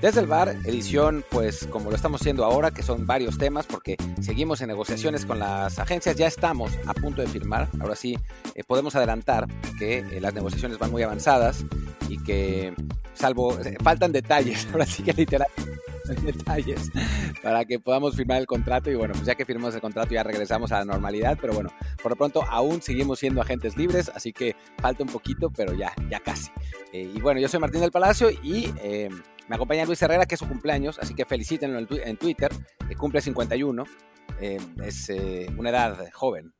Desde el bar, edición, pues como lo estamos haciendo ahora, que son varios temas, porque seguimos en negociaciones con las agencias, ya estamos a punto de firmar. Ahora sí, eh, podemos adelantar que eh, las negociaciones van muy avanzadas y que, salvo, eh, faltan detalles, ahora sí que literal detalles para que podamos firmar el contrato y bueno, pues ya que firmamos el contrato ya regresamos a la normalidad, pero bueno, por lo pronto aún seguimos siendo agentes libres, así que falta un poquito, pero ya, ya casi. y bueno, yo soy Martín del Palacio y me acompaña Luis Herrera, que es su cumpleaños, así que felicítenlo en, Twitter. cumple 51. Eh, es eh, una edad joven.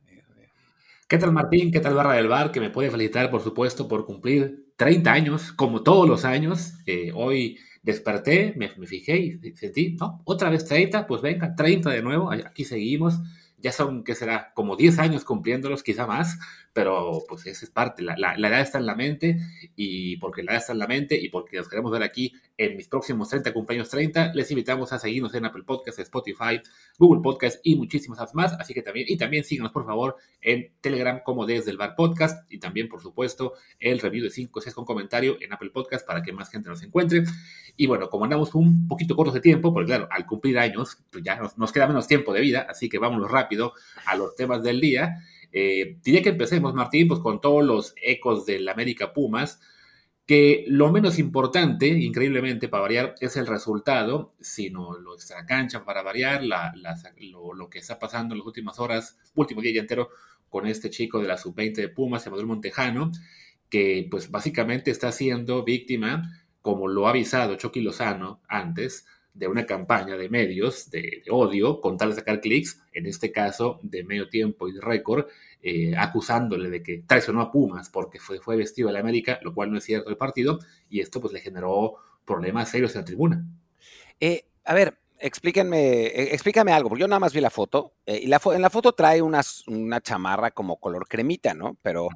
¿Qué tal Martín? ¿Qué tal Barra del Bar? Que me puede felicitar, por supuesto, por cumplir 30 años, como todos los años. Eh, hoy desperté, me, me, fijé y sentí, ¿no? Otra vez 30, pues venga, 30 de nuevo, aquí seguimos. Ya son, ¿qué será? Como 10 años cumpliéndolos, quizá más pero pues esa es parte, la, la, edad está en la mente y porque la edad está en la mente y porque nos queremos ver aquí en mis próximos 30 cumpleaños 30, les invitamos a seguirnos en Apple Podcasts, Spotify, Google Podcasts y muchísimas más, así que también, y también síganos por favor en Telegram como desde el bar podcast y también por supuesto el review de 5 6 con comentario en Apple Podcasts para que más gente nos encuentre. Y bueno, como andamos un poquito cortos de tiempo, porque claro, al cumplir años, pues ya nos, nos queda menos tiempo de vida, así que vámonos rápido a los temas del día. Eh, diría que empecemos, Martín, pues con todos los ecos del América Pumas, que lo menos importante, increíblemente para variar, es el resultado, sino lo cancha para variar, lo, que está pasando en las últimas horas, último día entero, con este chico de la sub-20 de Pumas, Emanuel Montejano, que pues básicamente está siendo víctima, como lo ha avisado Chucky Lozano antes, de una campaña de medios de, odio con tal de sacar clics, en este caso de medio tiempo y de récord, eh, acusándole de que traicionó a Pumas porque fue, fue vestido de la América, lo cual no es cierto del partido, y esto pues le generó problemas serios en la tribuna. Eh, a ver, explíquenme, eh, explícame algo, porque yo nada más vi la foto, y la en la foto trae una, una chamarra como color cremita, ¿no? Pero,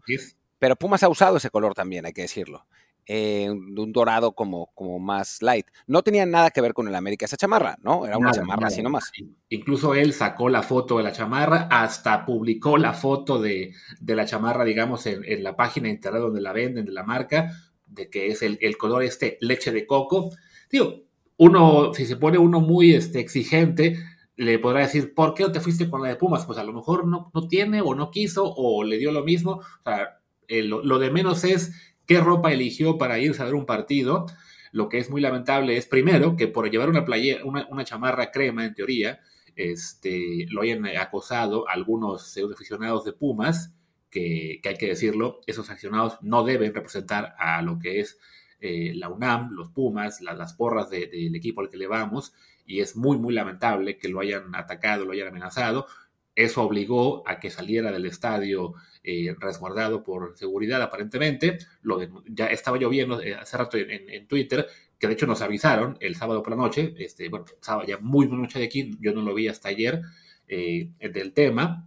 pero Pumas ha usado ese color también, hay que decirlo eh, un dorado como, como más light. No tenía nada que ver con el América esa chamarra, ¿no? Era una chamarra así nomás. Incluso él sacó la foto de la chamarra, hasta publicó la foto de, la chamarra, digamos, en, la página internet donde la venden, de la marca, de que es el, color este leche de coco. Digo, uno, si se pone uno muy este, exigente, le podrá decir, ¿por qué no te fuiste con la de Pumas? Pues a lo mejor no, no tiene o no quiso o le dio lo mismo. O sea, lo de menos es qué ropa eligió para irse a ver un partido. Lo que es muy lamentable es, primero, que por llevar una, playera, una, chamarra crema, en teoría, este, lo hayan acosado algunos aficionados de Pumas, que, hay que decirlo, esos aficionados no deben representar a lo que es eh, la UNAM, los Pumas, las porras del equipo al que le vamos, y es muy, muy lamentable que lo hayan atacado, lo hayan amenazado. Eso obligó a que saliera del estadio eh, resguardado por seguridad aparentemente. Lo ya estaba lloviendo eh, hace rato en, Twitter, que de hecho nos avisaron el sábado por la noche, este, bueno, sábado ya muy, noche de aquí, yo no lo vi hasta ayer eh, del tema.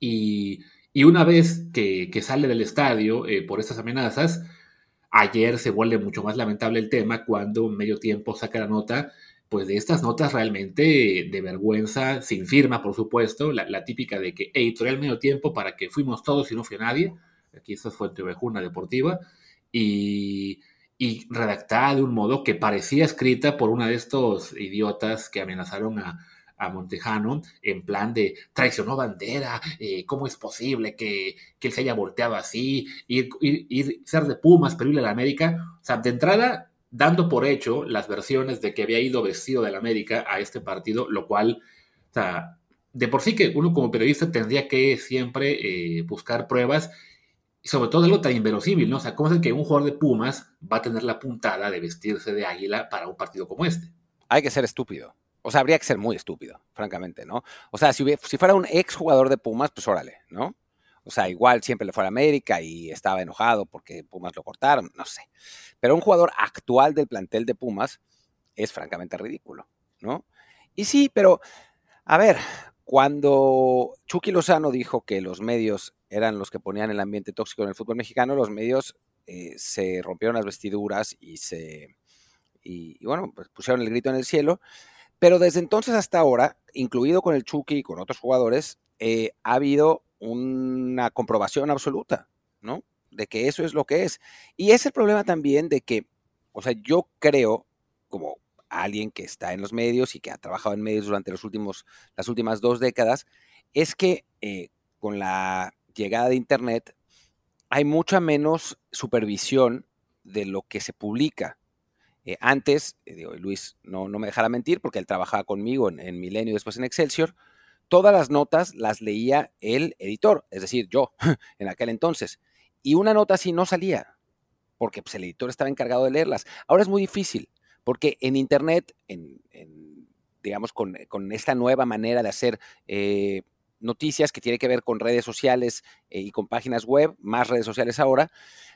Y, y, una vez que, que sale del estadio por estas amenazas, ayer se vuelve mucho más lamentable el tema cuando medio tiempo saca la nota pues de estas notas realmente de vergüenza, sin firma, por supuesto, la, típica de que editorial medio tiempo para que fuimos todos y no fue nadie, aquí esto fue Vejuna Deportiva, y, y redactada de un modo que parecía escrita por una de estos idiotas que amenazaron a, Montejano en plan de traicionó bandera, eh, ¿cómo es posible que, que, él se haya volteado así, ir, ir, ser de Pumas, pero ir a la América? O sea, de entrada dando por hecho las versiones de que había ido vestido del América a este partido, lo cual, o sea, de por sí que uno como periodista tendría que siempre eh, buscar pruebas, y sobre todo algo tan inverosímil, ¿no? O sea, ¿cómo es que un jugador de Pumas va a tener la puntada de vestirse de águila para un partido como este? Hay que ser estúpido. O sea, habría que ser muy estúpido, francamente, ¿no? O sea, si, si fuera un ex jugador de Pumas, pues órale, ¿no? O sea, igual siempre le fue a América y estaba enojado porque Pumas lo cortaron, no sé. Pero un jugador actual del plantel de Pumas es francamente ridículo, ¿no? Y sí, pero, a ver, cuando Chucky Lozano dijo que los medios eran los que ponían el ambiente tóxico en el fútbol mexicano, los medios eh, se rompieron las vestiduras y se, y, bueno, pues pusieron el grito en el cielo. Pero desde entonces hasta ahora, incluido con el Chucky y con otros jugadores, eh, ha habido una comprobación absoluta, ¿no? De que eso es lo que es. Y es el problema también de que, o sea, yo creo, como alguien que está en los medios y que ha trabajado en medios durante los últimos, las últimas dos décadas, es que eh, con la llegada de Internet hay mucha menos supervisión de lo que se publica. Eh, antes, eh, Luis no, no, me dejara mentir porque él trabajaba conmigo en, en Milenio y después en Excelsior, todas las notas las leía el editor, es decir, yo, en aquel entonces. Y una nota así no salía, porque pues, el editor estaba encargado de leerlas. Ahora es muy difícil, porque en Internet, en, digamos, con, esta nueva manera de hacer eh, noticias que tiene que ver con redes sociales eh, y con páginas web, más redes sociales ahora,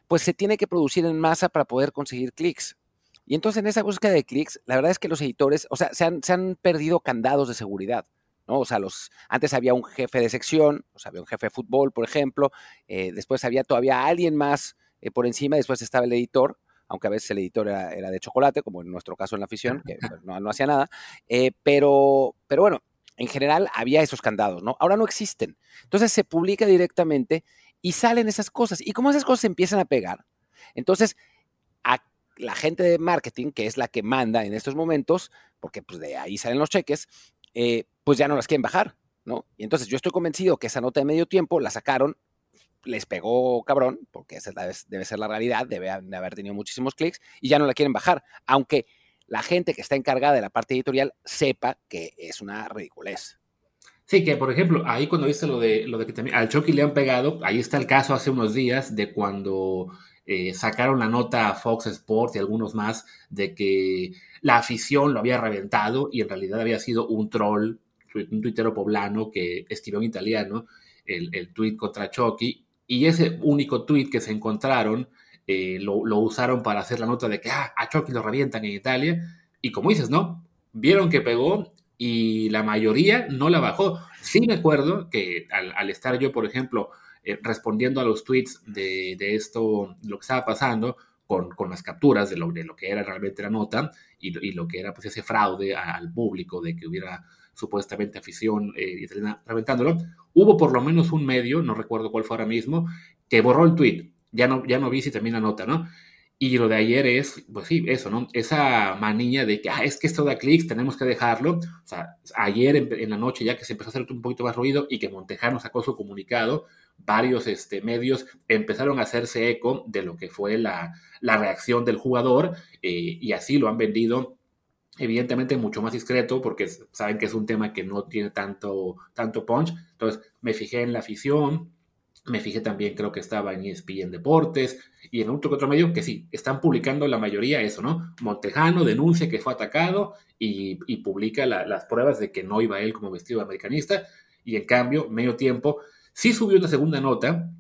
pues se tiene que producir en masa para poder conseguir clics. Y entonces en esa búsqueda de clics, la verdad es que los editores, o sea, se han, se han perdido candados de seguridad. ¿No? O sea, los, antes había un jefe de sección, o había un jefe de fútbol, por ejemplo, eh, después había todavía alguien más eh, por encima, después estaba el editor, aunque a veces el editor era, de chocolate, como en nuestro caso en la afición, que pues, no, no, hacía nada, eh, pero, pero bueno, en general había esos candados, ¿no? Ahora no existen. Entonces se publica directamente y salen esas cosas. Y como esas cosas se empiezan a pegar, entonces a la gente de marketing, que es la que manda en estos momentos, porque pues de ahí salen los cheques, eh, pues ya no las quieren bajar, ¿no? Y entonces yo estoy convencido que esa nota de medio tiempo la sacaron, les pegó cabrón, porque esa debe, ser la realidad, debe haber tenido muchísimos clics, y ya no la quieren bajar, aunque la gente que está encargada de la parte editorial sepa que es una ridiculez. Sí, que por ejemplo, ahí cuando viste lo de, lo de que también al Chucky le han pegado, ahí está el caso hace unos días de cuando eh, sacaron la nota a Fox Sports y algunos más de que la afición lo había reventado y en realidad había sido un troll, un tuitero poblano que escribió en italiano el, el tweet contra Chucky y ese único tweet que se encontraron eh, lo, usaron para hacer la nota de que ah, a Chucky lo revientan en Italia y como dices, ¿no? Vieron que pegó y la mayoría no la bajó. Sí me acuerdo que al estar yo, por ejemplo, eh, respondiendo a los tweets de, esto, lo que estaba pasando, con, las capturas de lo, de lo, que era realmente la nota y, lo que era pues ese fraude al público de que hubiera supuestamente afición eh, italiana reventándolo, hubo por lo menos un medio, no recuerdo cuál fue ahora mismo, que borró el tweet. Ya no, ya no vi si también la nota, ¿no? Y lo de ayer es, pues sí, eso, ¿no? Esa manilla de que, ah, es que esto da clics, tenemos que dejarlo. O sea, ayer en, la noche, ya que se empezó a hacer un poquito más ruido y que Montejano sacó su comunicado, varios este, medios empezaron a hacerse eco de lo que fue la, reacción del jugador eh, y así lo han vendido evidentemente mucho más discreto porque saben que es un tema que no tiene tanto, tanto punch. Entonces me fijé en la afición, me fijé también, creo que estaba en ESPN Deportes y en otro que otro medio que sí, están publicando la mayoría eso, ¿no? Montejano denuncia que fue atacado y, publica las pruebas de que no iba él como vestido americanista y en cambio, medio tiempo, Sí subió una segunda nota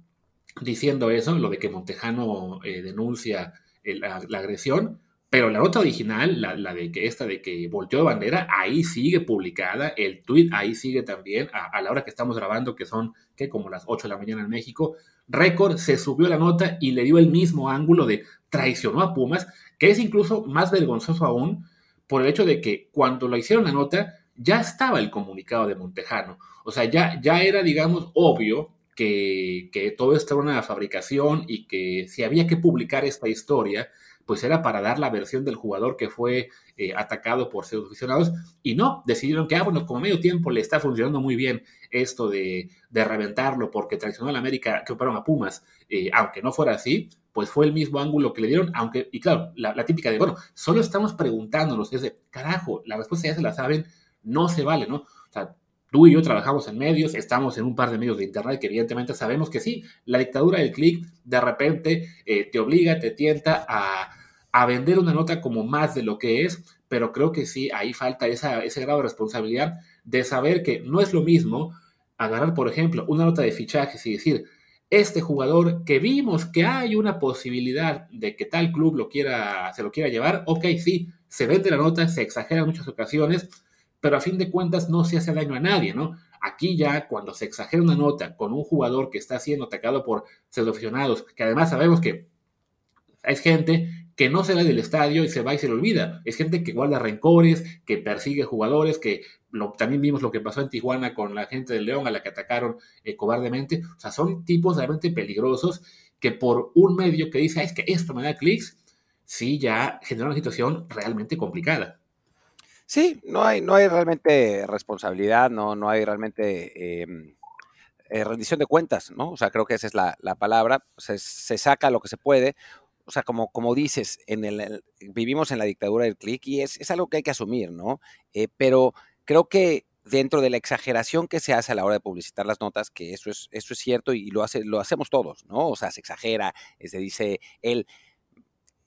diciendo eso, lo de que Montejano eh, denuncia la, agresión, pero la nota original, la, de que esta de que volteó de bandera, ahí sigue publicada, el tweet ahí sigue también, a, la hora que estamos grabando, que son que como las 8 de la mañana en México, Récord se subió la nota y le dio el mismo ángulo de traicionó a Pumas, que es incluso más vergonzoso aún por el hecho de que cuando lo hicieron la nota, ya estaba el comunicado de Montejano. O sea, ya, ya era, digamos, obvio que, todo esto era una fabricación y que si había que publicar esta historia, pues era para dar la versión del jugador que fue eh, atacado por seus aficionados. Y no, decidieron que, ah, bueno, como medio tiempo le está funcionando muy bien esto de, reventarlo porque traicionó a la América, que operaron a Pumas, eh, aunque no fuera así, pues fue el mismo ángulo que le dieron, aunque, y claro, la, la típica de, bueno, solo estamos preguntándonos, es de, carajo, la respuesta ya se la saben, no se vale, ¿no? O sea, tú y yo trabajamos en medios, estamos en un par de medios de Internet que evidentemente sabemos que sí, la dictadura del clic de repente eh, te obliga, te tienta a, vender una nota como más de lo que es, pero creo que sí, ahí falta esa, ese grado de responsabilidad de saber que no es lo mismo agarrar, por ejemplo, una nota de fichajes y decir, este jugador que vimos que hay una posibilidad de que tal club lo quiera, se lo quiera llevar, ok, sí, se vende la nota, se exagera en muchas ocasiones, pero a fin de cuentas no se hace daño a nadie, ¿no? Aquí ya cuando se exagera una nota con un jugador que está siendo atacado por pseudoaficionados, que además sabemos que es gente que no se va del estadio y se va y se le olvida. Es gente que guarda rencores, que persigue jugadores, que también vimos lo que pasó en Tijuana con la gente del León a la que atacaron eh, cobardemente. O sea, son tipos realmente peligrosos que por un medio que dice, es que esto me da clics, sí ya genera una situación realmente complicada. Sí, no hay, no hay realmente responsabilidad, no, no hay realmente em, eh, rendición de cuentas, ¿no? O sea, creo que esa es la, palabra. Se, se, saca lo que se puede. O sea, como, como dices, en el, vivimos en la dictadura del clic y es, es, algo que hay que asumir, ¿no? Eh, pero creo que dentro de la exageración que se hace a la hora de publicitar las notas, que eso es, eso es cierto y lo, hace, lo hacemos todos, ¿no? O sea, se exagera, se dice el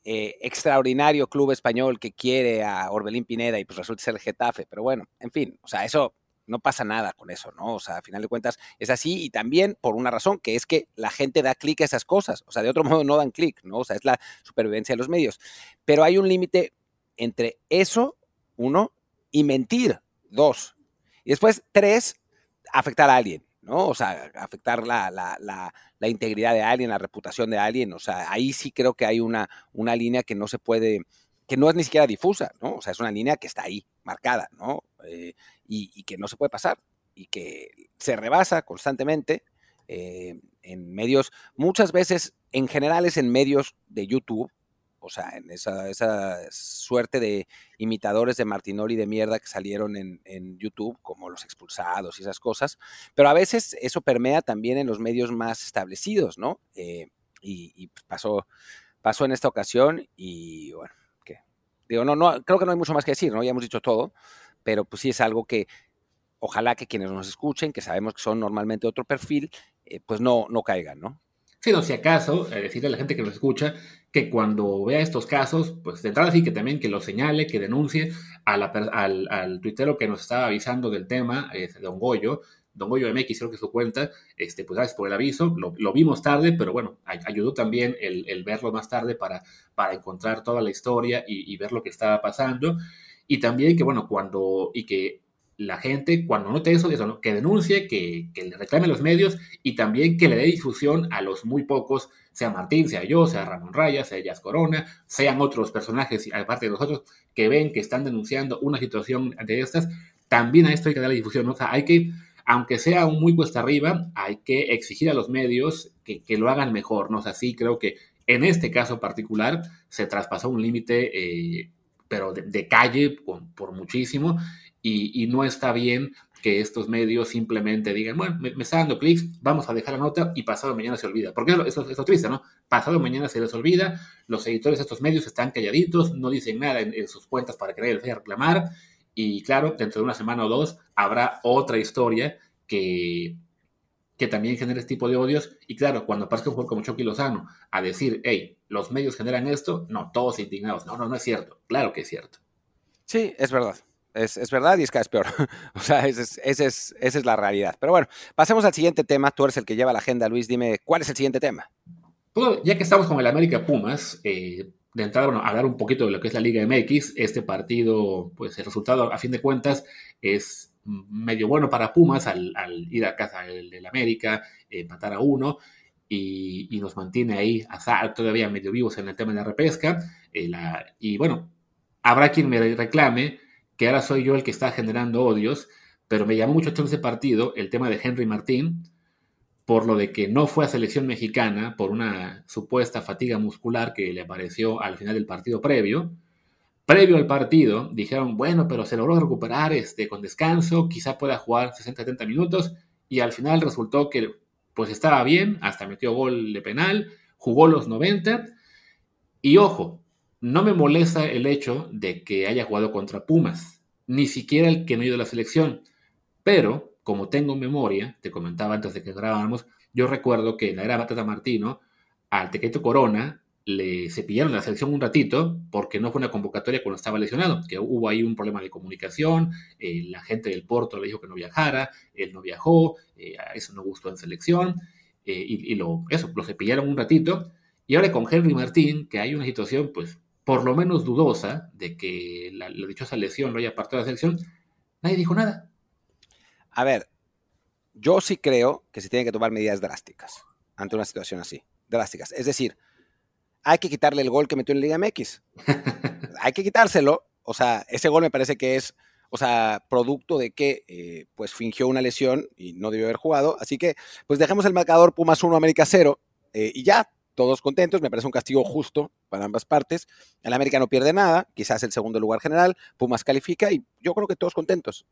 eh, extraordinario club español que quiere a Orbelín Pineda y pues resulta ser el Getafe, pero bueno, en fin, o sea, eso no pasa nada con eso, ¿no? O sea, a final de cuentas es así y también por una razón, que es que la gente da clic a esas cosas, o sea, de otro modo no dan clic, ¿no? O sea, es la supervivencia de los medios. Pero hay un límite entre eso, uno, y mentir, dos. Y después, tres, afectar a alguien, ¿no? O sea, afectar la, la, la, la, integridad de alguien, la reputación de alguien. O sea, ahí sí creo que hay una, una línea que no se puede, que no es ni siquiera difusa, ¿no? O sea, es una línea que está ahí, marcada, ¿no? Eh, y, que no se puede pasar y que se rebasa constantemente eh, en medios, muchas veces, en general es en medios de YouTube, o sea, en esa, suerte de imitadores de Martinoli de mierda que salieron en, YouTube, como los expulsados y esas cosas, pero a veces eso permea también en los medios más establecidos, ¿no? Eh, y, pues, pasó, pasó en esta ocasión y bueno, no, no, creo que no hay mucho más que decir, ¿no? Ya hemos dicho todo, pero pues sí es algo que ojalá que quienes nos escuchen, que sabemos que son normalmente otro perfil, eh, pues no, no caigan, ¿no? Sí, no, si acaso, eh, decirle a la gente que nos escucha que cuando vea estos casos, pues de entrada sí que también que lo señale, que denuncie al, al tuitero que nos estaba avisando del tema, eh, Don Goyo, Don Goyo MX, creo que su cuenta, este, pues gracias por el aviso, lo, vimos tarde, pero bueno, ayudó también el, verlo más tarde para, para encontrar toda la historia y, y ver lo que estaba pasando. Y también que, bueno, cuando, y que la gente, cuando note eso, eso que denuncie, que, le reclame los medios y también que le dé difusión a los muy pocos, sea Martín, sea yo, sea Ramón Raya, sea Jazz Corona, sean otros personajes, aparte de nosotros, que ven que están denunciando una situación de estas, también a esto hay que darle difusión, o sea, hay que, aunque sea un muy cuesta arriba, hay que exigir a los medios que, lo hagan mejor, ¿no? O sea, creo que en este caso particular se traspasó un límite, eh, pero de, calle por muchísimo, y, no está bien que estos medios simplemente digan, bueno, me, está dando clics, vamos a dejar la nota y pasado mañana se olvida. Porque eso, es triste, ¿no? Pasado mañana se les olvida, los editores de estos medios están calladitos, no dicen nada en, sus cuentas para que reclamar. Y claro, dentro de una semana o dos habrá otra historia que, que también genere este tipo de odios. Y claro, cuando aparezca un juego como Chucky Lozano a decir, hey, los medios generan esto, no, todos indignados. No, no, no es cierto. Claro que es cierto. Sí, es verdad. Es, verdad y es cada vez peor. o sea, esa es, es la realidad. Pero bueno, pasemos al siguiente tema. Tú eres el que lleva la agenda, Luis. Dime, ¿cuál es el siguiente tema? Pues, ya que estamos con el América Pumas, eh, de entrada, bueno, hablar un poquito de lo que es la Liga MX. Este partido, pues el resultado, a fin de cuentas, es medio bueno para Pumas al, ir a casa del, América, empatar a uno. Y, nos mantiene ahí todavía medio vivos en el tema de la repesca. Eh, y bueno, habrá quien me reclame que ahora soy yo el que está generando odios, pero me llamó mucho ese partido el tema de Henry Martín, por lo de que no fue a selección mexicana por una supuesta fatiga muscular que le apareció al final del partido previo. Previo al partido, dijeron, bueno, pero se logró recuperar este, con descanso, quizá pueda jugar 60-70 minutos, y al final resultó que pues estaba bien, hasta metió gol de penal, jugó los 90, y ojo, no me molesta el hecho de que haya jugado contra Pumas, ni siquiera el que no ha ido a la selección. Pero, como tengo memoria, te comentaba antes de que grabáramos, yo recuerdo que en la era Batata Martino, al Tequeto Corona le cepillaron la selección un ratito porque no fue una convocatoria cuando estaba lesionado, que hubo ahí un problema de comunicación, eh, la gente del Porto le dijo que no viajara, él no viajó, eh, eso no gustó en selección, eh, y, lo, eso, lo cepillaron un ratito. Y ahora con Henry Martín, que hay una situación pues por lo menos dudosa de que la, dichosa lesión lo haya partido de la selección, nadie dijo nada. A ver, yo sí creo que se tienen que tomar medidas drásticas ante una situación así, drásticas. Es decir, hay que quitarle el gol que metió en Liga MX. hay que quitárselo. O sea, ese gol me parece que es, o sea, producto de que eh, pues fingió una lesión y no debió haber jugado. Así que, pues dejemos el marcador Pumas 1, América 0 eh, y ya, todos contentos, me parece un castigo justo para ambas partes. El América no pierde nada, quizás el segundo lugar general, Pumas califica y yo creo que todos contentos.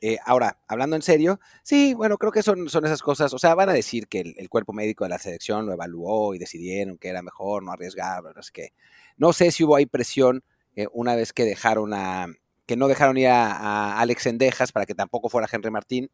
Eh, ahora, hablando en serio, sí, bueno, creo que son, son esas cosas, o sea, van a decir que el, cuerpo médico de la selección lo evaluó y decidieron que era mejor no arriesgar, no sé qué. No sé si hubo ahí presión eh, una vez que dejaron a, que no dejaron ir a, a Alex Endejas para que tampoco fuera Henry Martín,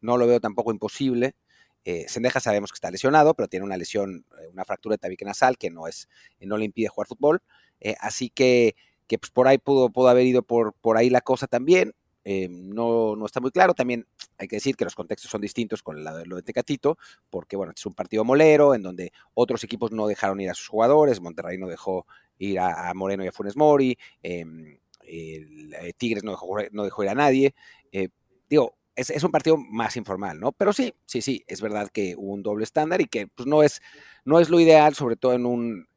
no lo veo tampoco imposible. Eh, sabemos que está lesionado, pero tiene una lesión, eh, una fractura de tabique nasal que no, es, eh, no le impide jugar fútbol. Eh, así que, que pues por ahí pudo, pudo haber ido por, por ahí la cosa también. no, no está muy claro. También hay que decir que los contextos son distintos con lo de Tecatito, porque bueno, es un partido molero en donde otros equipos no dejaron ir a sus jugadores. Monterrey no dejó ir a, a Moreno y a Funes Mori. Em, el, Tigres no dejó, no dejó ir a nadie. digo, es, es, un partido más informal, ¿no? Pero sí, sí, sí, es verdad que hubo un doble estándar y que pues, no, es, no es lo ideal, sobre todo en un,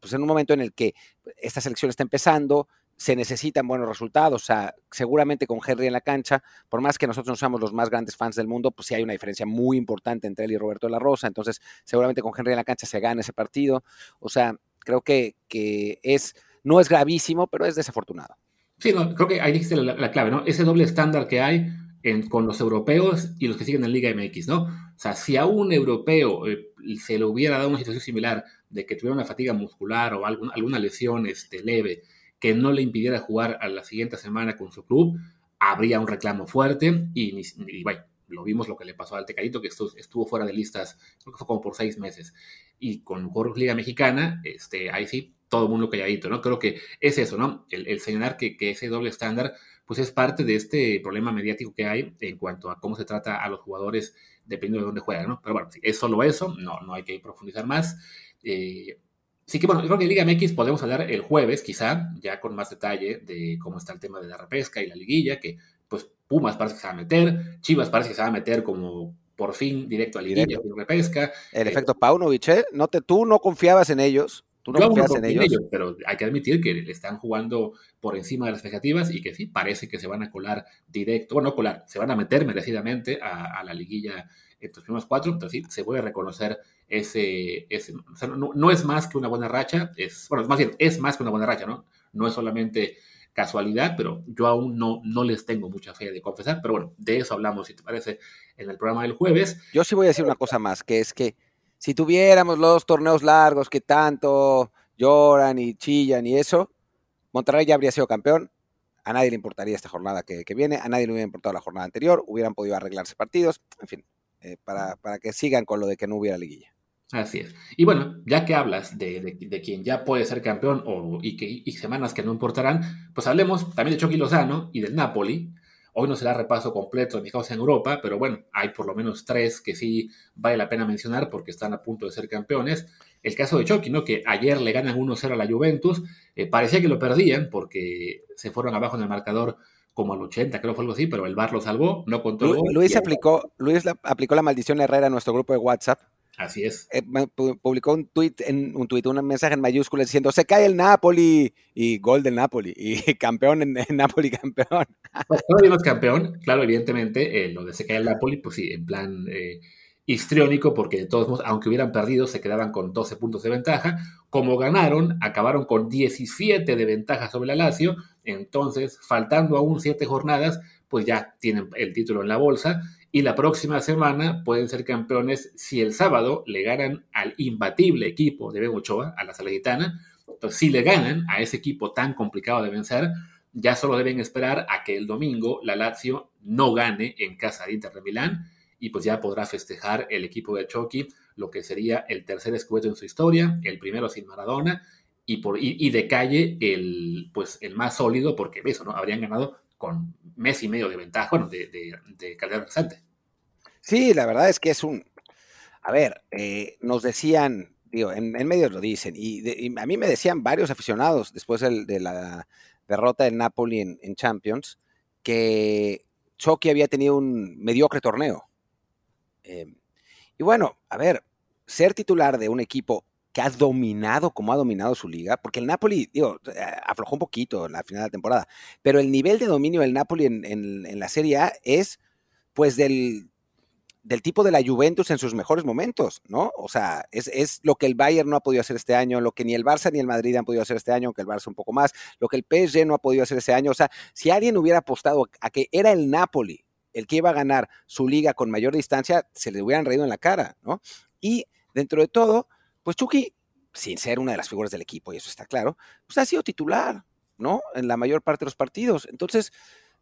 pues, en un momento en el que esta selección está empezando, se necesitan buenos resultados, o sea, seguramente con Henry en la cancha, por más que nosotros no seamos los más grandes fans del mundo, pues sí hay una diferencia muy importante entre él y Roberto de la Rosa, entonces seguramente con Henry en la cancha se gana ese partido, o sea, creo que, que es, no es gravísimo, pero es desafortunado. Sí, creo que ahí dijiste la clave, ¿no? Ese doble estándar que hay, en, con los europeos y los que siguen en Liga MX, ¿no? O sea, si a un europeo eh, se le hubiera dado una situación similar de que tuviera una fatiga muscular o alguna lesión este, leve que no le impidiera jugar a la siguiente semana con su club, habría un reclamo fuerte y, y bueno, lo vimos lo que le pasó al Tecadito, que estuvo, estuvo, fuera de listas, creo que fue como por seis meses. Y con Jorge Liga Mexicana, este, ahí sí, todo el mundo calladito, ¿no? Creo que es eso, ¿no? El, el señalar que, que ese doble estándar pues es parte de este problema mediático que hay en cuanto a cómo se trata a los jugadores dependiendo de dónde juegan, ¿no? Pero bueno, es solo eso, no, no hay que profundizar más. Eh, sí que bueno, creo que Liga MX podemos hablar el jueves, quizá, ya con más detalle de cómo está el tema de la repesca y la liguilla, que Pumas parece que se va a meter, Chivas parece que se va a meter como por fin directo a liguilla, directo. repesca. El eh, efecto Paunovic, ¿eh? No te, tú no confiabas en ellos. Tú no confías en ellos. ellos. Pero hay que admitir que le están jugando por encima de las expectativas y que sí, parece que se van a colar directo, bueno, no colar, se van a meter merecidamente a, a la liguilla estos primeros cuatro, entonces sí, se puede reconocer ese, ese o sea, no, no, es más que una buena racha, es, bueno, más bien, es más que una buena racha, ¿no? No es solamente casualidad, pero yo aún no, no les tengo mucha fe de confesar, pero bueno, de eso hablamos, si te parece, en el programa del jueves. Yo sí voy a decir una cosa más, que es que si tuviéramos los torneos largos que tanto lloran y chillan y eso, Monterrey ya habría sido campeón. A nadie le importaría esta jornada que, viene, a nadie le hubiera importado la jornada anterior, hubieran podido arreglarse partidos, en fin, eh, para, para, que sigan con lo de que no hubiera liguilla. Así es. Y bueno, ya que hablas de, de, de quien ya puede ser campeón o, y, que, y semanas que no importarán, pues hablemos también de Chucky Lozano y del Napoli, Hoy no será repaso completo de mis cosas en Europa, pero bueno, hay por lo menos tres que sí vale la pena mencionar porque están a punto de ser campeones. El caso de Chucky, ¿no? Que ayer le ganan 1-0 a la Juventus. Eh, parecía que lo perdían porque se fueron abajo en el marcador como al 80, creo que fue algo así, pero el VAR lo salvó, no contó Luis, Luis aplicó, Luis la, aplicó la maldición Herrera en nuestro grupo de WhatsApp Así es. Eh, publicó un tweet, en, un tweet, un mensaje en mayúsculas diciendo se cae el Napoli y gol del Napoli y campeón en, en Napoli campeón. Pues todavía campeón, claro, evidentemente, eh, lo de se cae el Napoli, pues sí, en plan eh, histriónico, porque de todos modos, aunque hubieran perdido, se quedaban con 12 puntos de ventaja. Como ganaron, acabaron con 17 de ventaja sobre la Lazio, entonces, faltando aún 7 jornadas, pues ya tienen el título en la bolsa y la próxima semana pueden ser campeones si el sábado le ganan al imbatible equipo de Bebo Ochoa, a la Salernitana. Entonces, si le ganan a ese equipo tan complicado de vencer, ya solo deben esperar a que el domingo la Lazio no gane en casa de Inter de Milán y pues ya podrá festejar el equipo de Chucky lo que sería el tercer escudo en su historia, el primero sin Maradona y, por, y, y de calle el, pues, el más sólido porque eso, ¿no? Habrían ganado con mes y medio de ventaja, bueno, de, calidad presente. Sí, la verdad es que es un... A ver, eh, nos decían, digo, en, en, medios lo dicen, y, a mí me decían varios aficionados después de, la derrota del Napoli en, en, Champions, que Chucky había tenido un mediocre torneo. Eh, y bueno, a ver, ser titular de un equipo que ha dominado como ha dominado su liga, porque el Napoli, digo, aflojó un poquito en la final de la temporada, pero el nivel de dominio del Napoli en, en, la Serie A es pues del del tipo de la Juventus en sus mejores momentos, ¿no? O sea, es, lo que el Bayern no ha podido hacer este año, lo que ni el Barça ni el Madrid han podido hacer este año, aunque el Barça un poco más, lo que el PSG no ha podido hacer este año. O sea, si alguien hubiera apostado a que era el Napoli el que iba a ganar su liga con mayor distancia, se le hubieran reído en la cara, ¿no? Y dentro de todo, pues Chucky, sin ser una de las figuras del equipo, y eso está claro, pues ha sido titular, ¿no? En la mayor parte de los partidos. Entonces,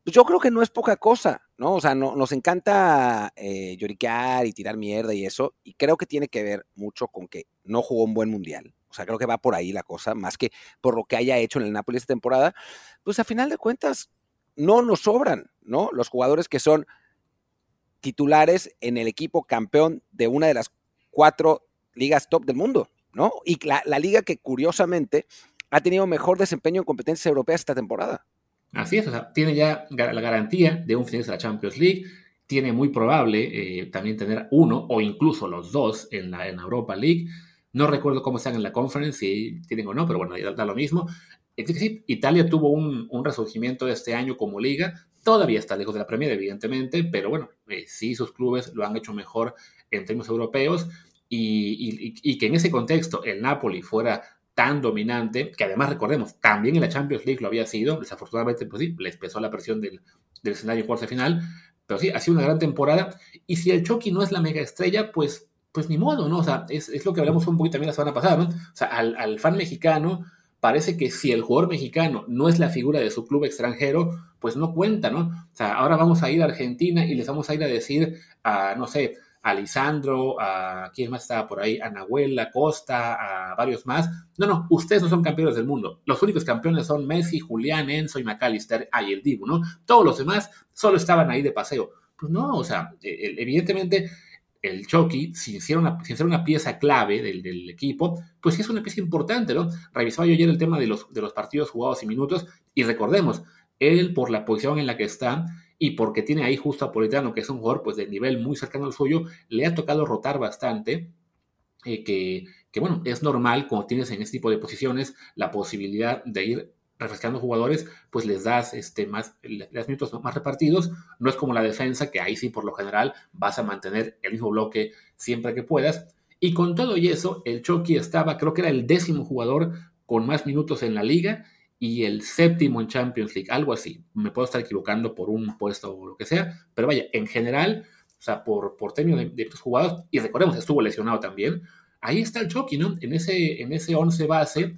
pues yo creo que no es poca cosa, ¿no? O sea, no, nos encanta eh, lloriquear y tirar mierda y eso, y creo que tiene que ver mucho con que no jugó un buen mundial. O sea, creo que va por ahí la cosa, más que por lo que haya hecho en el Napoli esta temporada. Pues a final de cuentas, no nos sobran, ¿no? Los jugadores que son titulares en el equipo campeón de una de las cuatro ligas top del mundo, ¿no? Y la, la liga que curiosamente ha tenido mejor desempeño en competencias europeas esta temporada. Así es, o sea, tiene ya la garantía de un final de la Champions League, tiene muy probable eh, también tener uno o incluso los dos en la, en Europa League. No recuerdo cómo están en la conference, si tienen o no, pero bueno, da, lo mismo. Italia tuvo un, un, resurgimiento este año como liga, todavía está lejos de la Premier, evidentemente, pero bueno, eh, sí sus clubes lo han hecho mejor en términos europeos y, que en ese contexto el Napoli fuera tan dominante, que además recordemos, también en la Champions League lo había sido, desafortunadamente, pues sí, les pesó la presión del, escenario cuarto final, pero sí, ha sido una gran temporada, y si el Chucky no es la mega estrella, pues, pues ni modo, ¿no? O sea, es, es lo que hablamos un poquito también la semana pasada, ¿no? O sea, al, al fan mexicano parece que si el jugador mexicano no es la figura de su club extranjero, pues no cuenta, ¿no? O sea, ahora vamos a ir a Argentina y les vamos a ir a decir a, no sé, a Lisandro, a quién más está por ahí, a Nahuel, a Costa, a varios más. No, no, ustedes no son campeones del mundo. Los únicos campeones son Messi, Julián, Enzo y McAllister, ahí el Dibu, ¿no? Todos los demás solo estaban ahí de paseo. Pues no, o sea, e, evidentemente el Chucky, sin ser una, una pieza clave del, equipo, pues sí es una pieza importante, ¿no? Revisaba yo ayer el tema de los, de los partidos jugados y minutos y recordemos, él por la posición en la que está y porque tiene ahí justo a Politano, que es un jugador pues de nivel muy cercano al suyo, le ha tocado rotar bastante, eh, que, que, bueno, es normal cuando tienes en este tipo de posiciones la posibilidad de ir refrescando jugadores, pues les das este, más, les minutos más repartidos, no es como la defensa, que ahí sí por lo general vas a mantener el mismo bloque siempre que puedas, y con todo y eso, el Chucky estaba, creo que era el décimo jugador con más minutos en la liga, y el séptimo en Champions League, algo así. Me puedo estar equivocando por un puesto o lo que sea, pero vaya, en general, o sea, por, por términos de, estos jugadores, y recordemos, estuvo lesionado también, ahí está el Chucky, ¿no? En ese, en ese 11 base,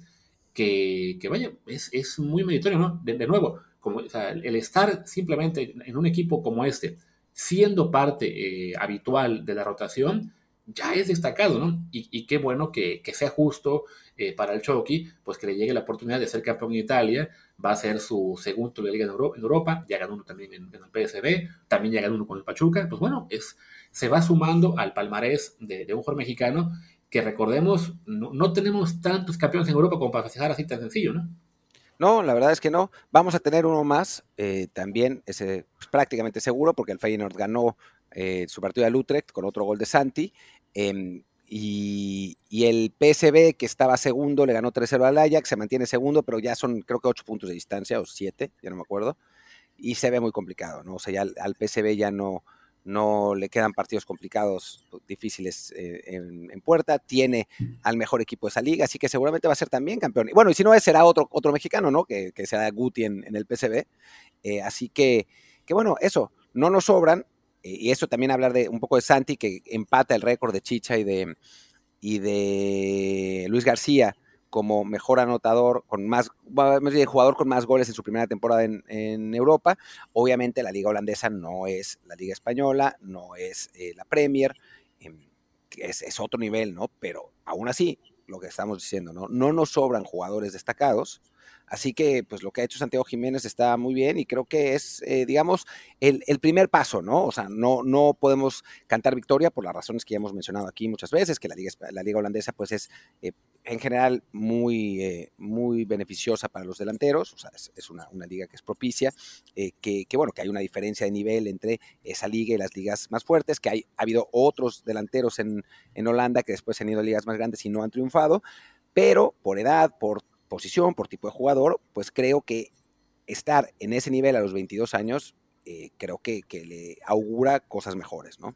que, que vaya, es, es, muy meritorio, ¿no? De, nuevo, como, o sea, el estar simplemente en un equipo como este, siendo parte eh, habitual de la rotación, ya es destacado, ¿no? Y, qué bueno que, sea justo eh, para el Chucky, pues que le llegue la oportunidad de ser campeón en Italia, va a ser su segundo de liga en Europa, ya ganó uno también en, el PSB, también ya ganó uno con el Pachuca, pues bueno, es, se va sumando al palmarés de, un jugador mexicano que recordemos, no, tenemos tantos campeones en Europa como para festejar así tan sencillo, ¿no? No, la verdad es que no. Vamos a tener uno más, eh, también es pues, prácticamente seguro, porque el Feyenoord ganó eh, su partido de Utrecht con otro gol de Santi. Em, y, el PSB, que estaba segundo, le ganó 3-0 al Ajax, se mantiene segundo, pero ya son creo que 8 puntos de distancia o 7, ya no me acuerdo. Y se ve muy complicado, ¿no? O sea, ya al, PSB ya no, no le quedan partidos complicados, difíciles eh, en, puerta. Tiene al mejor equipo de esa liga, así que seguramente va a ser también campeón. Y bueno, y si no es, será otro, otro mexicano, ¿no? Que, que será Guti en, el PSB. Eh, así que, que bueno, eso, no nos sobran, y eso también hablar de un poco de Santi, que empata el récord de Chicha y de, y de Luis García como mejor anotador, con más, jugador con más goles en su primera temporada en, Europa. Obviamente la liga holandesa no es la liga española, no es eh, la Premier, em, es, es, otro nivel, ¿no? Pero aún así, lo que estamos diciendo, ¿no? No nos sobran jugadores destacados, Así que, pues lo que ha hecho Santiago Jiménez está muy bien y creo que es, eh, digamos, el, primer paso, ¿no? O sea, no, no podemos cantar victoria por las razones que ya hemos mencionado aquí muchas veces, que la liga, la liga holandesa, pues es eh, en general muy, eh, muy beneficiosa para los delanteros, o sea, es, una, liga que es propicia, que, bueno, que hay una diferencia de nivel entre esa liga y las ligas más fuertes, que hay, ha habido otros delanteros en, en Holanda que después han ido a ligas más grandes y no han triunfado, pero por edad, por posición, por tipo de jugador, pues creo que estar en ese nivel a los 22 años, eh, creo que, le augura cosas mejores, ¿no?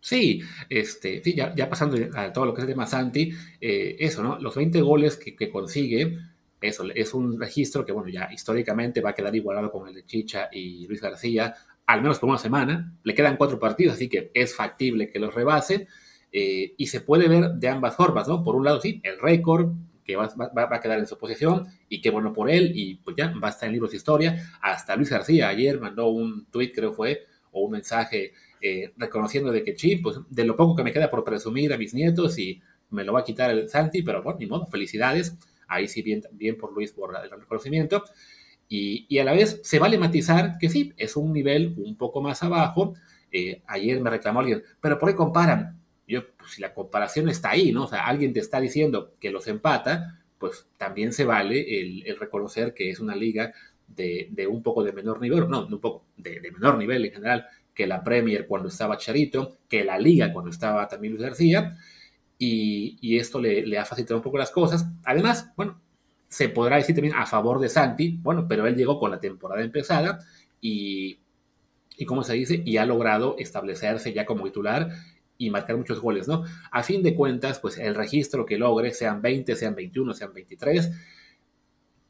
Sí, este, sí ya, pasando a todo lo que es de Masanti, eh, eso, ¿no? Los 20 goles que, que, consigue, eso, es un registro que, bueno, ya históricamente va a quedar igualado con el de Chicha y Luis García, al menos por una semana. Le quedan cuatro partidos, así que es factible que los rebase. Eh, y se puede ver de ambas formas, ¿no? Por un lado, sí, el récord que va, a quedar en su posición y qué bueno por él y pues ya va a estar en libros de historia. Hasta Luis García ayer mandó un tweet, creo fue, o un mensaje eh, reconociendo de que, sí, pues de lo poco que me queda por presumir a mis nietos y me lo va a quitar el Santi, pero bueno, ni modo, felicidades. Ahí sí, bien, bien por Luis por el reconocimiento. Y, y, a la vez se vale matizar que sí, es un nivel un poco más abajo. Eh, ayer me reclamó alguien, pero ¿por qué comparan? Yo, pues, si la comparación está ahí, ¿no? O sea, alguien te está diciendo que los empata, pues también se vale el, reconocer que es una liga de, de, un poco de menor nivel, no, un poco de, de, menor nivel en general que la Premier cuando estaba Charito, que la liga cuando estaba también Luis García, y, y esto le, le, ha facilitado un poco las cosas. Además, bueno, se podrá decir también a favor de Santi, bueno, pero él llegó con la temporada empezada y, y como se dice, y ha logrado establecerse ya como titular y marcar muchos goles, ¿no? A fin de cuentas, pues el registro que logre, sean 20, sean 21, sean 23,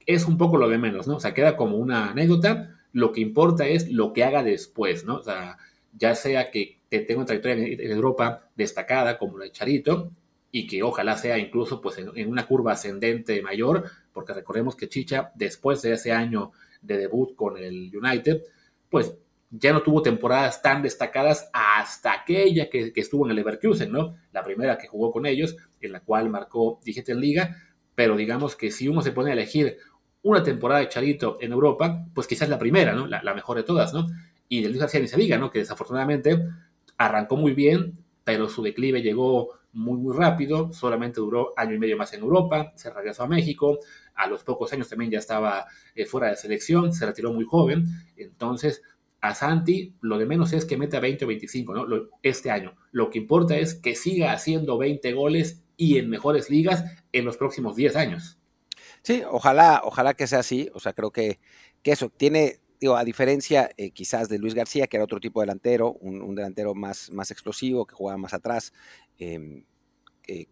es un poco lo de menos, ¿no? O sea, queda como una anécdota, lo que importa es lo que haga después, ¿no? O sea, ya sea que tenga una trayectoria en Europa destacada como la de Charito, y que ojalá sea incluso pues en, una curva ascendente mayor, porque recordemos que Chicha, después de ese año de debut con el United, pues ya no tuvo temporadas tan destacadas hasta aquella que, estuvo en el Leverkusen, ¿no? La primera que jugó con ellos, en la cual marcó dijiste en Liga, pero digamos que si uno se pone a elegir una temporada de Charito en Europa, pues quizás la primera, ¿no? La, mejor de todas, ¿no? Y de Luis García ni se diga, ¿no? Que desafortunadamente arrancó muy bien, pero su declive llegó muy, muy rápido, solamente duró año y medio más en Europa, se regresó a México, a los pocos años también ya estaba eh, fuera de selección, se retiró muy joven, entonces a Santi lo de menos es que meta 20 o 25 ¿no? este año. Lo que importa es que siga haciendo 20 goles y en mejores ligas en los próximos 10 años. Sí, ojalá, ojalá que sea así. O sea, creo que, que eso tiene, digo, a diferencia eh, quizás de Luis García, que era otro tipo de delantero, un, delantero más, más explosivo, que jugaba más atrás. Em,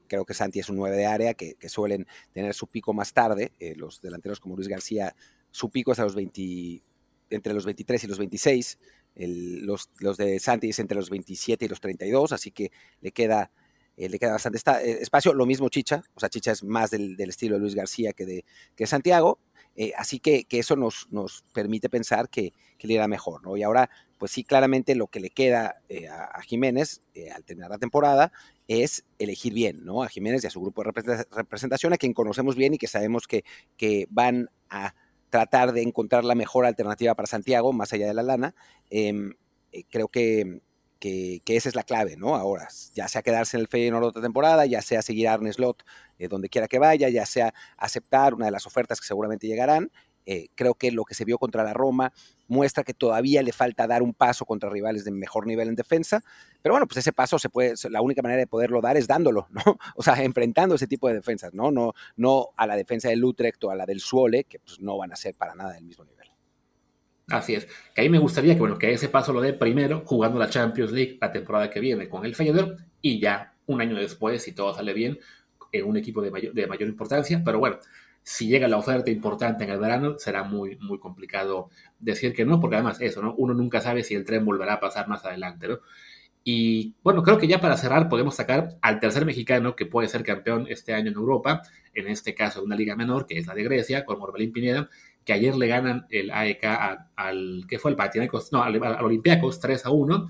creo que Santi es un 9 de área, que, suelen tener su pico más tarde. Eh, los delanteros como Luis García, su pico es a los 20, entre los 23 y los 26. los, los, de Santi es entre los 27 y los 32, así que le queda, eh, le queda bastante eh, espacio. Lo mismo Chicha, o sea, Chicha es más del, estilo de Luis García que de, que Santiago. Eh, así que, que, eso nos, nos permite pensar que, que, le irá mejor, ¿no? Y ahora, pues sí, claramente lo que le queda a, Jiménez al terminar la temporada es elegir bien, ¿no? A Jiménez y a su grupo de representación, a quien conocemos bien y que sabemos que, que van a tratar de encontrar la mejor alternativa para Santiago, más allá de la lana. Em, eh, creo que, que, esa es la clave, ¿no? Ahora, ya sea quedarse en el Feyenoord otra temporada, ya sea seguir a Arne Slot eh, donde quiera que vaya, ya sea aceptar una de las ofertas que seguramente llegarán, eh, creo que lo que se vio contra la Roma muestra que todavía le falta dar un paso contra rivales de mejor nivel en defensa, pero bueno, pues ese paso se puede, la única manera de poderlo dar es dándolo, ¿no? O sea, enfrentando ese tipo de defensas, ¿no? No, no a la defensa del Utrecht o a la del Suole, que pues no van a ser para nada del mismo nivel. Así es. Que ahí me gustaría que, bueno, que ese paso lo dé primero jugando la Champions League la temporada que viene con el Feyenoord y ya un año después, si todo sale bien, en un equipo de mayor, de mayor importancia. Pero bueno, si llega la oferta importante en el verano, será muy, muy complicado decir que no, porque además eso, ¿no? Uno nunca sabe si el tren volverá a pasar más adelante, ¿no? Y bueno, creo que ya para cerrar podemos sacar al tercer mexicano que puede ser campeón este año en Europa, en este caso una liga menor, que es la de Grecia, con Morbelín Pineda, que ayer le ganan el AEK al, ¿qué fue? El Panathinaikos, no, al, al Olympiacos 3 a 1,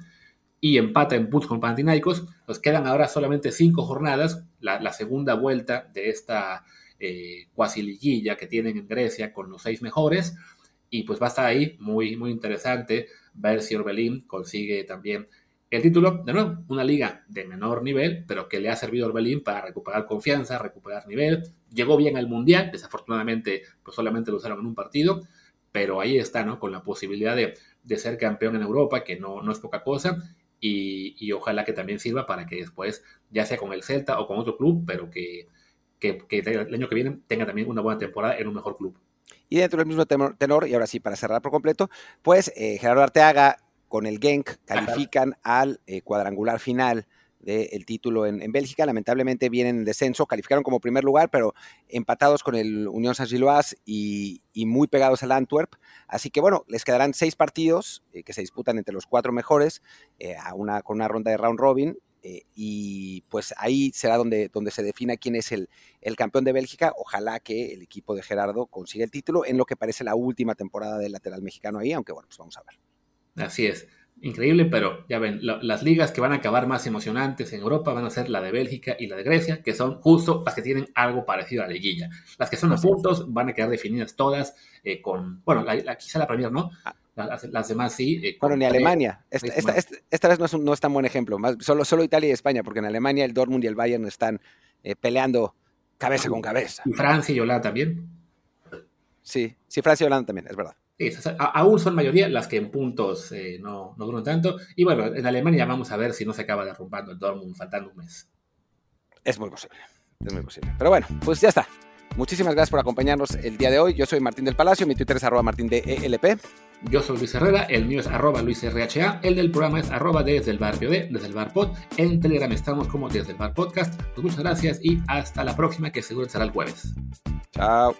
y empata en puntos con Panathinaikos. Nos quedan ahora solamente cinco jornadas, la, la segunda vuelta de esta eh, cuasi liguilla que tienen en Grecia con los seis mejores. Y pues va a estar ahí muy, muy interesante ver si Orbelín consigue también el título. De nuevo, una liga de menor nivel, pero que le ha servido a Orbelín para recuperar confianza, recuperar nivel. Llegó bien al Mundial, desafortunadamente pues solamente lo usaron en un partido, pero ahí está, ¿no? Con la posibilidad de, ser campeón en Europa, que no, no es poca cosa. Y, ojalá que también sirva para que después, ya sea con el Celta o con otro club, pero que, que, el año que viene tenga también una buena temporada en un mejor club. Y dentro del mismo tenor, y ahora sí, para cerrar por completo, pues eh, Gerardo Arteaga con el Genk califican al eh, cuadrangular final del título en, Bélgica. Lamentablemente vienen en descenso, calificaron como primer lugar, pero empatados con el Unión Saint-Gilloise y, muy pegados al Antwerp. Así que bueno, les quedarán seis partidos eh, que se disputan entre los cuatro mejores, eh, a una, con una ronda de round robin. Eh, y pues ahí será donde, donde se defina quién es el, el, campeón de Bélgica. Ojalá que el equipo de Gerardo consiga el título en lo que parece la última temporada del lateral mexicano ahí, aunque bueno, pues vamos a ver. Así es increíble, pero ya ven, las ligas que van a acabar más emocionantes en Europa van a ser la de Bélgica y la de Grecia, que son justo las que tienen algo parecido a la liguilla. Las que son a puntos van a quedar definidas todas eh, con, bueno, la, quizá la Premier no, las, demás sí. Eh, bueno, ni Alemania. Esta, esta, vez no es, no es, tan buen ejemplo, más, solo, solo Italia y España, porque en Alemania el Dortmund y el Bayern están eh, peleando cabeza con cabeza. Y Francia y Holanda también. Sí, sí, Francia y Holanda también, es verdad aún son mayoría las que en puntos eh, no, no duran tanto. Y bueno, en Alemania vamos a ver si no se acaba derrumbando el Dortmund faltando un mes. Es muy posible, es muy posible. Pero bueno, pues ya está. Muchísimas gracias por acompañarnos el día de hoy. Yo soy Martín del Palacio, mi Twitter es arroba martín de ELP. Yo soy Luis Herrera, el mío es arroba luisrha, el del programa es arroba desde el bar desde el bar pod. En Telegram estamos como desde el bar podcast. Pues muchas gracias y hasta la próxima que seguro será el jueves. Chao.